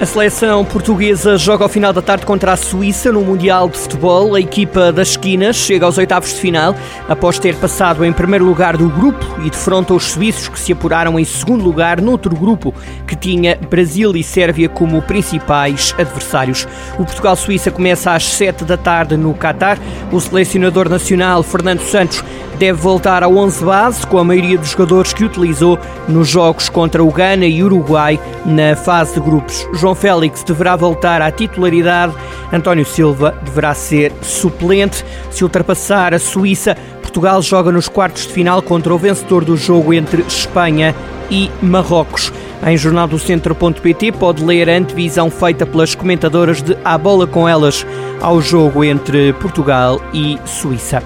A seleção portuguesa joga ao final da tarde contra a Suíça no Mundial de Futebol. A equipa das esquinas chega aos oitavos de final após ter passado em primeiro lugar do grupo e defronta os suíços que se apuraram em segundo lugar noutro grupo que tinha Brasil e Sérvia como principais adversários. O Portugal-Suíça começa às sete da tarde no Catar. O selecionador nacional Fernando Santos deve voltar ao 11 base com a maioria dos jogadores que utilizou nos jogos contra o Ghana e Uruguai na fase de grupos. João Félix deverá voltar à titularidade, António Silva deverá ser suplente. Se ultrapassar a Suíça, Portugal joga nos quartos de final contra o vencedor do jogo entre Espanha e Marrocos. Em jornaldocentro.pt pode ler a antevisão feita pelas comentadoras de A Bola com Elas ao jogo entre Portugal e Suíça.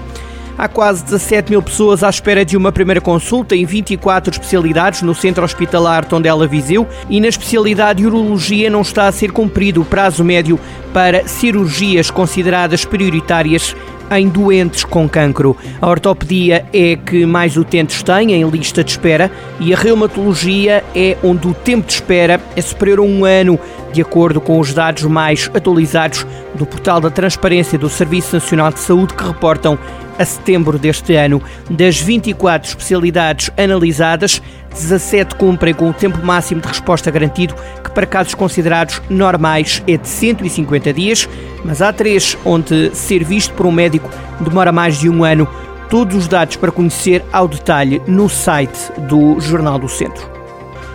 Há quase 17 mil pessoas à espera de uma primeira consulta em 24 especialidades no Centro Hospitalar Tondela Viseu e na especialidade de Urologia não está a ser cumprido o prazo médio para cirurgias consideradas prioritárias em doentes com cancro. A ortopedia é que mais utentes têm em lista de espera e a reumatologia é onde o tempo de espera é superior a um ano, de acordo com os dados mais atualizados do portal da Transparência do Serviço Nacional de Saúde que reportam a setembro deste ano. Das 24 especialidades analisadas, 17 cumprem com o tempo máximo de resposta garantido, que para casos considerados normais é de 150 dias, mas há três onde ser visto por um médico demora mais de um ano. Todos os dados para conhecer ao detalhe no site do Jornal do Centro.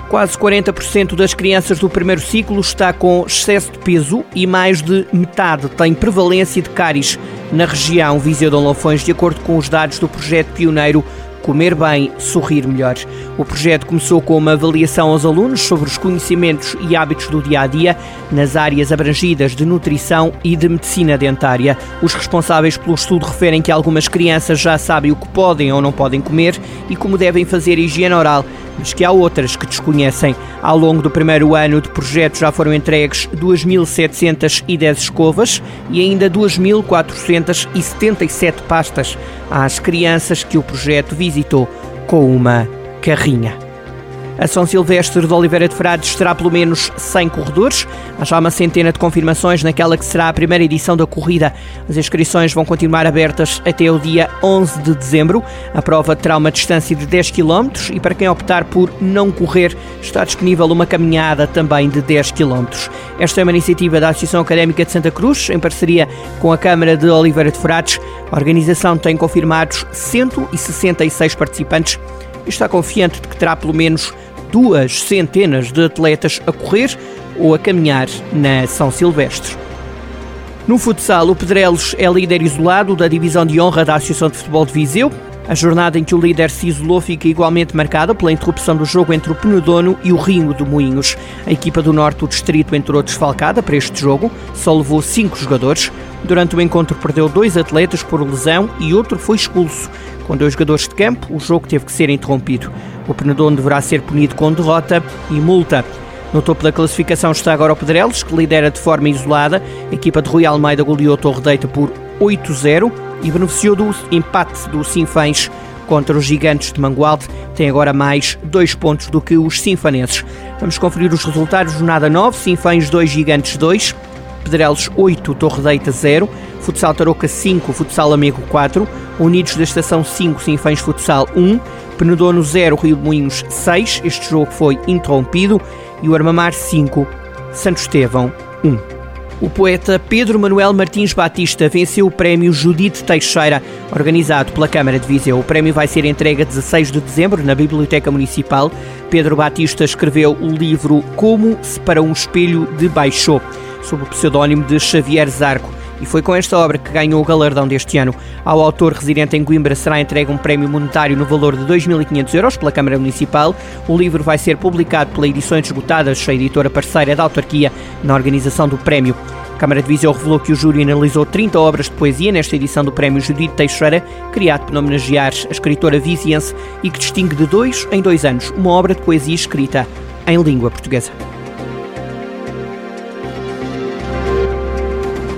Quase 40% das crianças do primeiro ciclo está com excesso de peso e mais de metade tem prevalência de cáries na região Viseu de Lafões, de acordo com os dados do projeto pioneiro Comer Bem, Sorrir Melhor. O projeto começou com uma avaliação aos alunos sobre os conhecimentos e hábitos do dia a dia nas áreas abrangidas de nutrição e de medicina dentária. Os responsáveis pelo estudo referem que algumas crianças já sabem o que podem ou não podem comer e como devem fazer higiene oral mas que há outras que desconhecem. Ao longo do primeiro ano de projeto já foram entregues 2.710 escovas e ainda 2.477 pastas às crianças que o projeto visitou com uma carrinha. A São Silvestre de Oliveira de Frades terá pelo menos 100 corredores. Há já uma centena de confirmações naquela que será a primeira edição da corrida. As inscrições vão continuar abertas até o dia 11 de dezembro. A prova terá uma distância de 10 km e para quem optar por não correr, está disponível uma caminhada também de 10 km. Esta é uma iniciativa da Associação Académica de Santa Cruz, em parceria com a Câmara de Oliveira de Frades. A organização tem confirmados 166 participantes e está confiante de que terá pelo menos duas centenas de atletas a correr ou a caminhar na São Silvestre. No futsal, o Pedrelos é líder isolado da divisão de honra da Associação de Futebol de Viseu. A jornada em que o líder se isolou fica igualmente marcada pela interrupção do jogo entre o Penedono e o Rinho de Moinhos. A equipa do Norte do Distrito entrou desfalcada para este jogo, só levou cinco jogadores. Durante o encontro perdeu dois atletas por lesão e outro foi expulso. Com dois jogadores de campo, o jogo teve que ser interrompido. O Penedono deverá ser punido com derrota e multa. No topo da classificação está agora o Pedrelos, que lidera de forma isolada. A equipa de Rui Almeida goleou Torre Deita por 8-0 e beneficiou do empate do Sinfãs contra os gigantes de Mangualde. Tem agora mais dois pontos do que os sinfanenses. Vamos conferir os resultados. Jornada 9, Sinfãs 2, Gigantes 2. Pedrelos 8, Torre Deita 0, Futsal Tarouca 5, Futsal Amigo 4, Unidos da Estação 5, Sinfãs Futsal 1, Penedono 0, Rio de Moinhos 6, este jogo foi interrompido, e o Armamar 5, Santo Estevão 1. O poeta Pedro Manuel Martins Batista venceu o prémio Judite Teixeira, organizado pela Câmara de Viseu. O prémio vai ser entregue a 16 de dezembro na Biblioteca Municipal. Pedro Batista escreveu o livro Como se para um espelho de baixou, sob o pseudónimo de Xavier Zarco e foi com esta obra que ganhou o galardão deste ano. Ao autor residente em Coimbra será entregue um prémio monetário no valor de 2.500 euros pela Câmara Municipal. O livro vai ser publicado pela Edições Esgotadas, a editora parceira da autarquia na organização do prémio. A Câmara de Viseu revelou que o júri analisou 30 obras de poesia nesta edição do Prémio Judite Teixeira, criado para homenagear a escritora viziense e que distingue de dois em dois anos uma obra de poesia escrita em língua portuguesa.